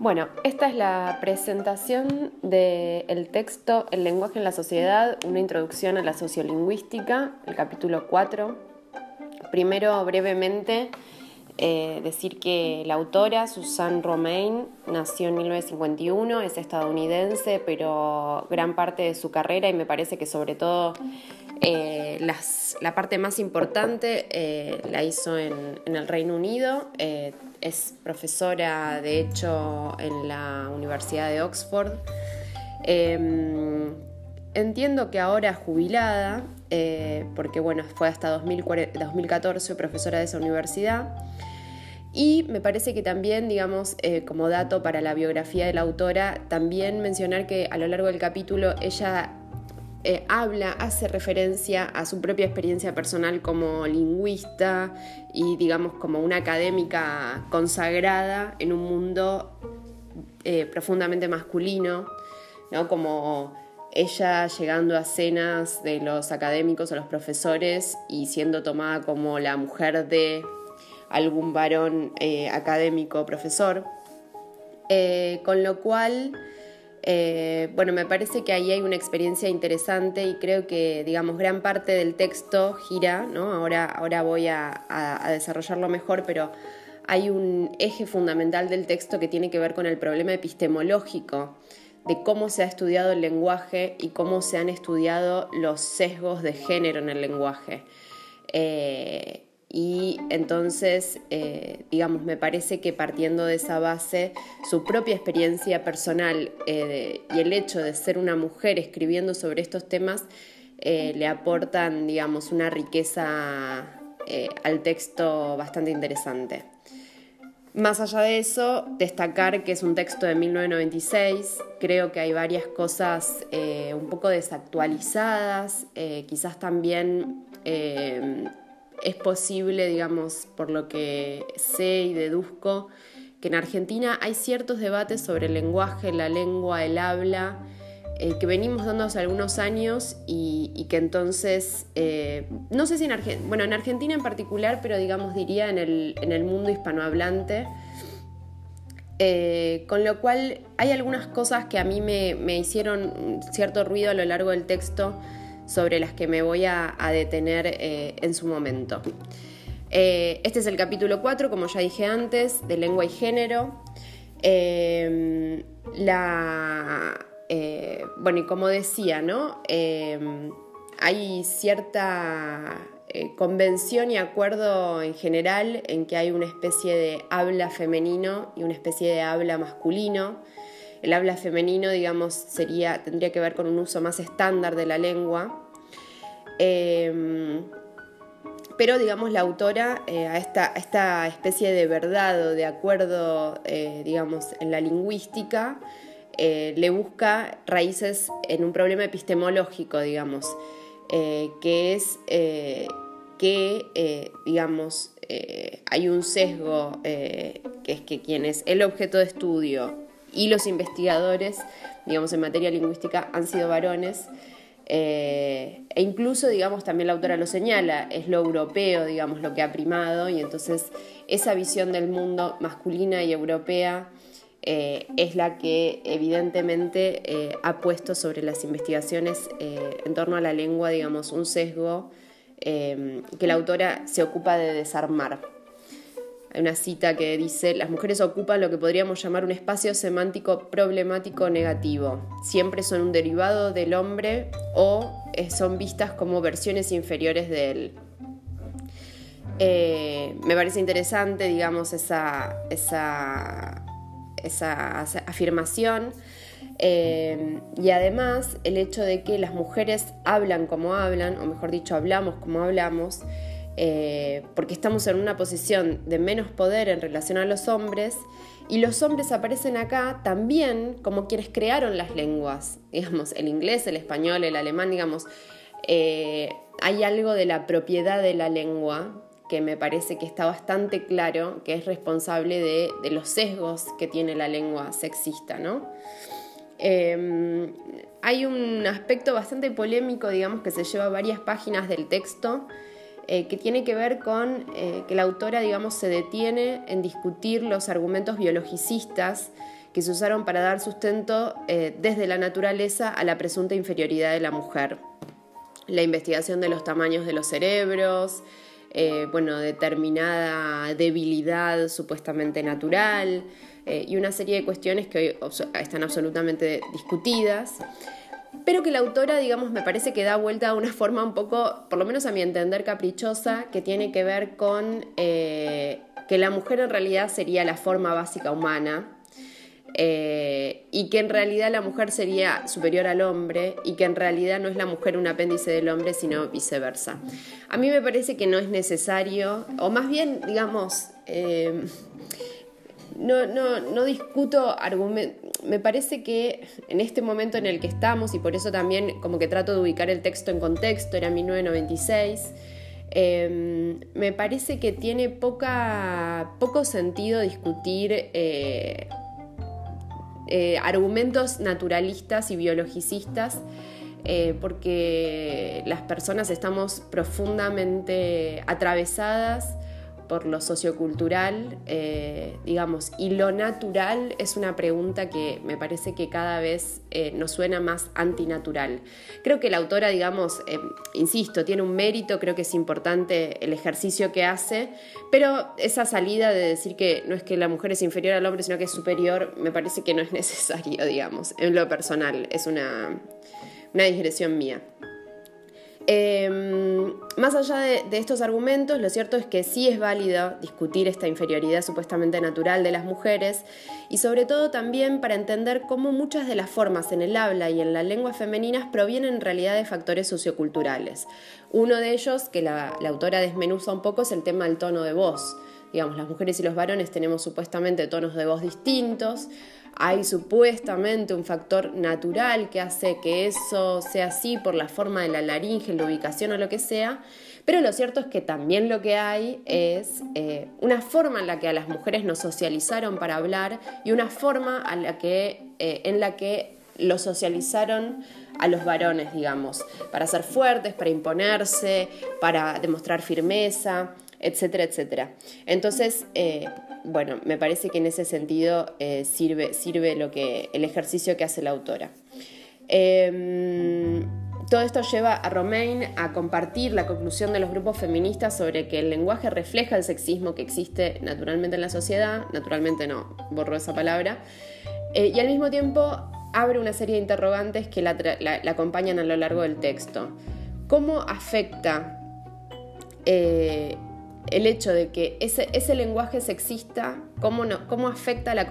Bueno, esta es la presentación del texto El lenguaje en la sociedad, una introducción a la sociolingüística, el capítulo 4. Primero, brevemente, eh, decir que la autora, Susan Romain, nació en 1951, es estadounidense, pero gran parte de su carrera y me parece que sobre todo eh, la parte más importante eh, la hizo en, el Reino Unido es profesora, de hecho, en la Universidad de Oxford. Em, entiendo que ahora jubilada, eh, porque bueno, fue hasta 2014 profesora de esa universidad. Y me parece que también, digamos, eh, como dato para la biografía de la autora, también mencionar que a lo largo del capítulo ella eh, habla, hace referencia a su propia experiencia personal como lingüista y digamos como una académica consagrada en un mundo eh, profundamente masculino, ¿no? como ella llegando a cenas de los académicos o los profesores y siendo tomada como la mujer de algún varón eh, académico profesor, con lo cual eh, bueno, me parece que ahí hay una experiencia interesante y creo que, digamos, gran parte del texto gira, ¿no? Ahora, ahora voy a, desarrollarlo mejor, pero hay un eje fundamental del texto que tiene que ver con el problema epistemológico de cómo se ha estudiado el lenguaje y cómo se han estudiado los sesgos de género en el lenguaje. Eh, y entonces, eh, digamos, me parece que partiendo de esa base, su propia experiencia personal eh, y el hecho de ser una mujer escribiendo sobre estos temas eh, le aportan, digamos, una riqueza al texto bastante interesante. Más allá de eso, destacar que es un texto de 1996, creo que hay varias cosas un poco desactualizadas, quizás también es posible, digamos, por lo que sé y deduzco, que en Argentina hay ciertos debates sobre el lenguaje, la lengua, el habla, eh, que venimos dando hace algunos años y, que entonces, eh, no sé si en Argentina, bueno, en Argentina en particular, pero digamos diría en el, mundo hispanohablante, eh, con lo cual hay algunas cosas que a mí me, me hicieron cierto ruido a lo largo del texto sobre las que me voy a, detener eh, en su momento. Eh, este es el capítulo 4, como ya dije antes, de lengua y género. Eh, la, bueno, y como decía, ¿no? hay cierta convención y acuerdo en general en que hay una especie de habla femenino y una especie de habla masculino. El habla femenino, digamos, sería, tendría que ver con un uso más estándar de la lengua. Em, pero, digamos, la autora eh, a, esta, especie de verdad o de acuerdo, eh, digamos, en la lingüística, eh, le busca raíces en un problema epistemológico, digamos, que es que, digamos, hay un sesgo que es que quien es el objeto de estudio y los investigadores, digamos, en materia lingüística han sido varones. Eh, e incluso, digamos, también la autora lo señala, es lo europeo, digamos, lo que ha primado, y entonces esa visión del mundo masculina y europea eh, es la que evidentemente eh, ha puesto sobre las investigaciones en torno a la lengua, digamos, un sesgo que la autora se ocupa de desarmar. Hay una cita que dice, las mujeres ocupan lo que podríamos llamar un espacio semántico problemático negativo. Siempre son un derivado del hombre o eh, son vistas como versiones inferiores de él. Eh, me parece interesante, digamos, esa, esa, esa afirmación. Eh, y además el hecho de que las mujeres hablan como hablan, o mejor dicho, hablamos como hablamos, eh, porque estamos en una posición de menos poder en relación a los hombres, y los hombres aparecen acá también como quienes crearon las lenguas, digamos, el inglés, el español, el alemán, digamos, eh, hay algo de la propiedad de la lengua que me parece que está bastante claro que es responsable de, los sesgos que tiene la lengua sexista, ¿no? Eh, hay un aspecto bastante polémico, digamos, que se lleva varias páginas del texto, eh, que tiene que ver con eh, que la autora, digamos, se detiene en discutir los argumentos biologicistas que se usaron para dar sustento eh, desde la naturaleza a la presunta inferioridad de la mujer. La investigación de los tamaños de los cerebros, eh, bueno, determinada debilidad supuestamente natural eh, y una serie de cuestiones que hoy están absolutamente discutidas pero que la autora, digamos, me parece que da vuelta de una forma un poco, por lo menos a mi entender, caprichosa, que tiene que ver con eh, que la mujer en realidad sería la forma básica humana. Eh, y que en realidad la mujer sería superior al hombre y que en realidad no es la mujer un apéndice del hombre, sino viceversa. A mí me parece que no es necesario, o más bien, digamos, eh, no, no, no discuto argumentos. Me parece que en este momento en el que estamos, y por eso también como que trato de ubicar el texto en contexto, era 1996, em, me parece que tiene poca, poco sentido discutir eh, eh, argumentos naturalistas y biologicistas. Eh, porque las personas estamos profundamente atravesadas por lo sociocultural, eh, digamos, y lo natural es una pregunta que me parece que cada vez eh, nos suena más antinatural. Creo que la autora, digamos, eh, insisto, tiene un mérito, creo que es importante el ejercicio que hace, pero esa salida de decir que no es que la mujer es inferior al hombre, sino que es superior, me parece que no es necesario, digamos, en lo personal, es una, una digresión mía. Em, más allá de, estos argumentos, lo cierto es que sí es válido discutir esta inferioridad supuestamente natural de las mujeres y sobre todo también para entender cómo muchas de las formas en el habla y en la lengua femeninas provienen en realidad de factores socioculturales. Uno de ellos, que la, la autora desmenuza un poco, es el tema del tono de voz. Digamos, las mujeres y los varones tenemos supuestamente tonos de voz distintos, hay supuestamente un factor natural que hace que eso sea así por la forma de la laringe, la ubicación o lo que sea, pero lo cierto es que también lo que hay es eh, una forma en la que a las mujeres nos socializaron para hablar y una forma eh, en la que lo socializaron a los varones, digamos, para ser fuertes, para imponerse, para demostrar firmeza, etcétera, etcétera. Entonces, eh, bueno, me parece que en ese sentido eh, sirve, sirve lo que, el ejercicio que hace la autora. Em, todo esto lleva a Romain a compartir la conclusión de los grupos feministas sobre que el lenguaje refleja el sexismo que existe naturalmente en la sociedad, naturalmente no, borro esa palabra, eh, y al mismo tiempo abre una serie de interrogantes que la, acompañan a lo largo del texto. ¿Cómo afecta el hecho de que ese, lenguaje sexista, cómo, cómo afecta la,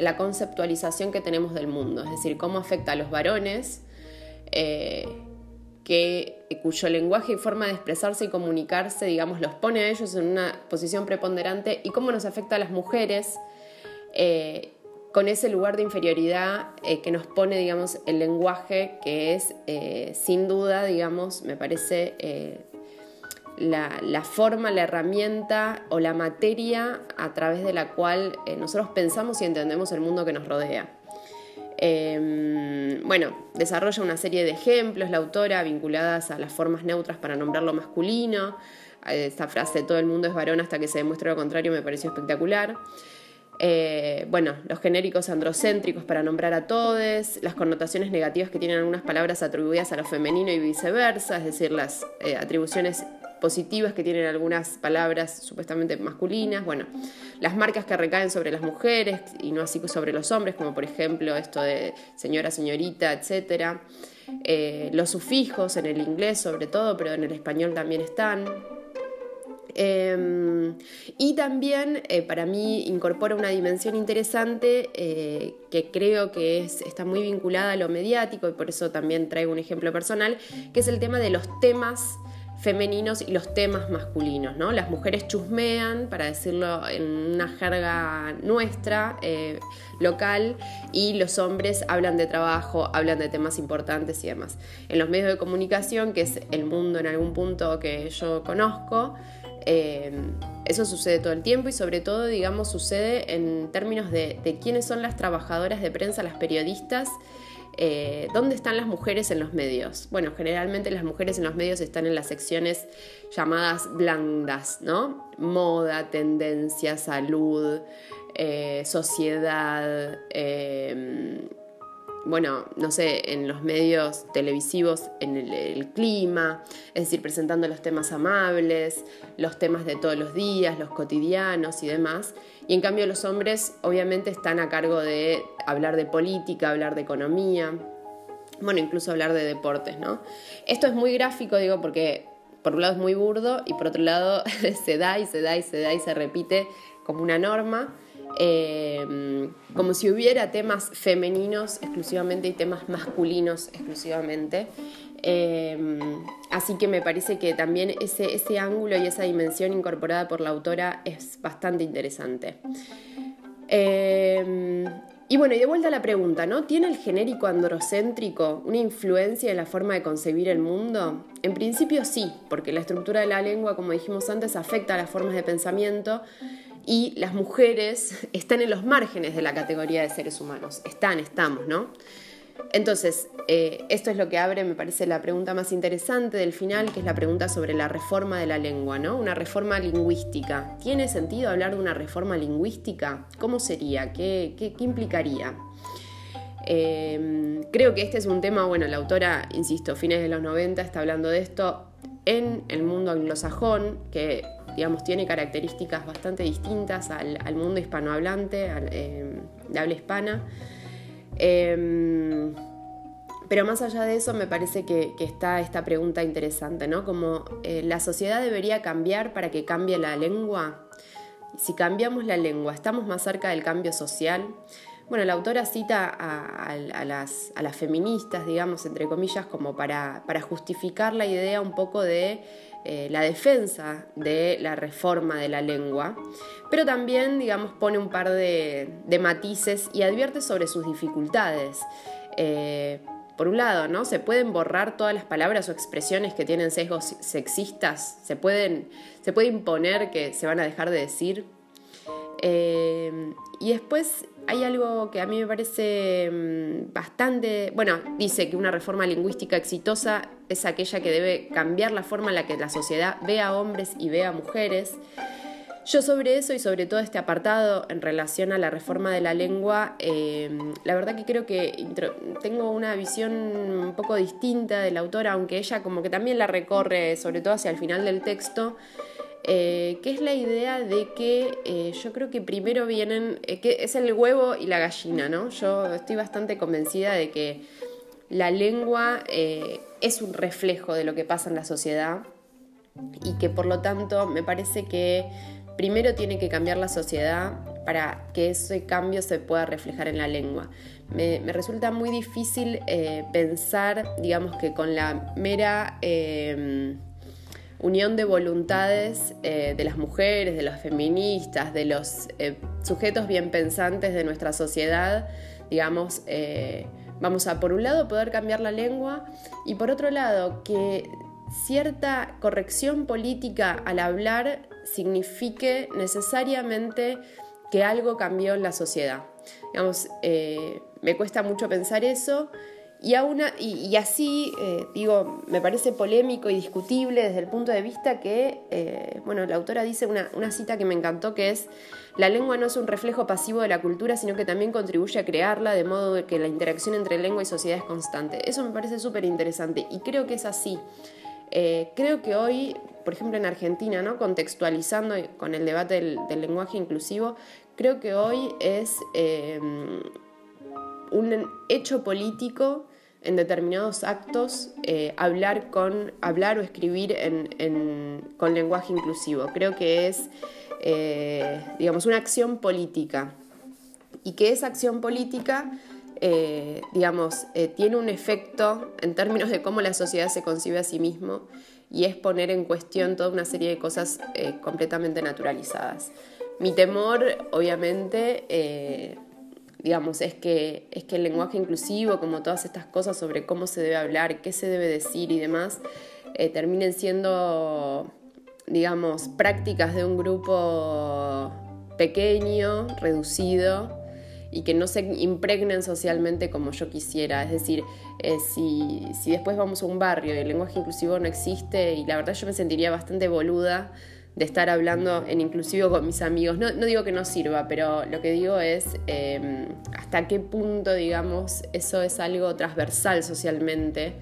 la, conceptualización que tenemos del mundo, es decir, cómo afecta a los varones, eh, que, cuyo lenguaje y forma de expresarse y comunicarse, digamos, los pone a ellos en una posición preponderante, y cómo nos afecta a las mujeres. Eh, con ese lugar de inferioridad eh, que nos pone, digamos, el lenguaje, que es sin duda, digamos, me parece la, forma, la herramienta o la materia a través de la cual eh, nosotros pensamos y entendemos el mundo que nos rodea. Em, bueno, desarrolla una serie de ejemplos la autora vinculadas a las formas neutras para nombrar lo masculino. Esta frase, todo el mundo es varón hasta que se demuestre lo contrario, me pareció espectacular. Eh, bueno, los genéricos androcéntricos para nombrar a todos, las connotaciones negativas que tienen algunas palabras atribuidas a lo femenino y viceversa, es decir, las eh, atribuciones positivas que tienen algunas palabras supuestamente masculinas, bueno, las marcas que recaen sobre las mujeres y no así sobre los hombres, como por ejemplo esto de señora, señorita, etc. Eh, los sufijos en el inglés sobre todo, pero en el español también están. Em, y también eh, para mí incorpora una dimensión interesante eh, que creo que es, está muy vinculada a lo mediático y por eso también traigo un ejemplo personal, que es el tema de los temas femeninos y los temas masculinos, ¿no? Las mujeres chusmean, para decirlo en una jerga nuestra, eh, local, y los hombres hablan de trabajo, hablan de temas importantes y demás. En los medios de comunicación, que es el mundo en algún punto que yo conozco, eh, eso sucede todo el tiempo y sobre todo, digamos, sucede en términos de, de quiénes son las trabajadoras de prensa, las periodistas, eh, ¿dónde están las mujeres en los medios? Bueno, generalmente las mujeres en los medios están en las secciones llamadas blandas, ¿no? Moda, tendencia, salud, eh, sociedad, em, bueno, no sé, en los medios televisivos, en el, clima, es decir, presentando los temas amables, los temas de todos los días, los cotidianos y demás. Y en cambio los hombres obviamente están a cargo de hablar de política, hablar de economía, bueno, incluso hablar de deportes, ¿no? Esto es muy gráfico, digo, porque por un lado es muy burdo y por otro lado se da y se da y se da y se repite como una norma. Em, como si hubiera temas femeninos exclusivamente y temas masculinos exclusivamente. Em, así que me parece que también ese, ese ángulo y esa dimensión incorporada por la autora es bastante interesante. Em, y bueno, y de vuelta a la pregunta, ¿no? ¿Tiene el genérico androcéntrico una influencia en la forma de concebir el mundo? En principio sí, porque la estructura de la lengua, como dijimos antes, afecta a las formas de pensamiento y las mujeres están en los márgenes de la categoría de seres humanos. Están, estamos, ¿no? Entonces, eh, esto es lo que abre, me parece, la pregunta más interesante del final, que es la pregunta sobre la reforma de la lengua, ¿no? Una reforma lingüística. ¿Tiene sentido hablar de una reforma lingüística? ¿Cómo sería? ¿Qué, implicaría? Em, creo que este es un tema, bueno, la autora, insisto, fines de los 90 está hablando de esto en el mundo anglosajón, que digamos tiene características bastante distintas al, mundo hispanohablante, em, de habla hispana. Em, pero más allá de eso, me parece que, está esta pregunta interesante, ¿no? Como eh, la sociedad debería cambiar para que cambie la lengua. Si cambiamos la lengua, ¿estamos más cerca del cambio social? Bueno, la autora cita a, las, feministas, digamos, entre comillas, como para, justificar la idea un poco de eh, la defensa de la reforma de la lengua, pero también, digamos, pone un par de, matices y advierte sobre sus dificultades. Eh, por un lado, ¿no? Se pueden borrar todas las palabras o expresiones que tienen sesgos sexistas, se, pueden, se puede imponer que se van a dejar de decir. Eh, y después hay algo que a mí me parece mm, bastante, bueno, dice que una reforma lingüística exitosa es aquella que debe cambiar la forma en la que la sociedad ve a hombres y ve a mujeres. Yo sobre eso y sobre todo este apartado en relación a la reforma de la lengua, em, la verdad que creo que tengo una visión un poco distinta de la autora, aunque ella como que también la recorre, sobre todo hacia el final del texto, eh, que es la idea de que eh, yo creo que primero vienen, eh, que es el huevo y la gallina, ¿no? Yo estoy bastante convencida de que la lengua es un reflejo de lo que pasa en la sociedad y que por lo tanto me parece que primero tiene que cambiar la sociedad para que ese cambio se pueda reflejar en la lengua. Me, resulta muy difícil eh, pensar, digamos que con la mera unión de voluntades eh, de las mujeres, de los feministas, de los eh, sujetos bien pensantes de nuestra sociedad, digamos, vamos a por un lado poder cambiar la lengua y por otro lado que cierta corrección política al hablar signifique necesariamente que algo cambió en la sociedad. Digamos, eh, me cuesta mucho pensar eso y, y, así, eh, digo, me parece polémico y discutible desde el punto de vista que, eh, bueno, la autora dice una, una, cita que me encantó que es, la lengua no es un reflejo pasivo de la cultura, sino que también contribuye a crearla, de modo que la interacción entre lengua y sociedad es constante. Eso me parece súper interesante y creo que es así. creo que hoy por ejemplo en Argentina, ¿no? contextualizando con el debate del, lenguaje inclusivo, creo que hoy es eh, un hecho político en determinados actos eh, hablar, con, hablar o escribir con lenguaje inclusivo. Creo que es, eh, digamos, una acción política y que esa acción política digamos, tiene un efecto en términos de cómo la sociedad se concibe a sí mismo y es poner en cuestión toda una serie de cosas eh, completamente naturalizadas. Mi temor, obviamente, eh, digamos, es que, es que el lenguaje inclusivo, como todas estas cosas sobre cómo se debe hablar, qué se debe decir y demás, eh, terminen siendo, digamos, prácticas de un grupo pequeño, reducido, y que no se impregnen socialmente como yo quisiera. Es decir, eh, si, si, después vamos a un barrio y el lenguaje inclusivo no existe, y la verdad yo me sentiría bastante boluda estar hablando en inclusivo con mis amigos. No, digo que no sirva, pero lo que digo es em, hasta qué punto, digamos, eso es algo transversal socialmente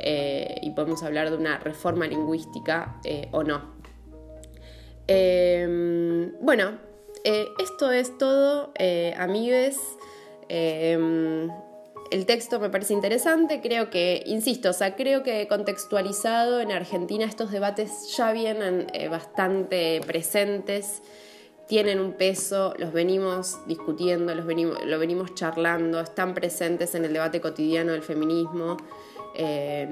eh, y podemos hablar de una reforma lingüística eh, o no. Em, bueno, eh, esto es todo, amigues. El texto me parece interesante, creo que, insisto, o sea, creo que contextualizado en Argentina estos debates ya vienen bastante presentes, tienen un peso, los venimos discutiendo, los venimos, lo venimos charlando, están presentes en el debate cotidiano del feminismo. Eh,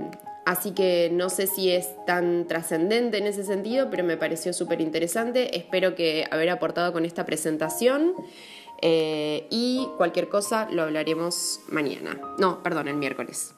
así que no sé si es tan trascendente en ese sentido, pero me pareció súper interesante. Espero que haber aportado con esta presentación. Eh, y cualquier cosa lo hablaremos mañana. No, perdón, el miércoles.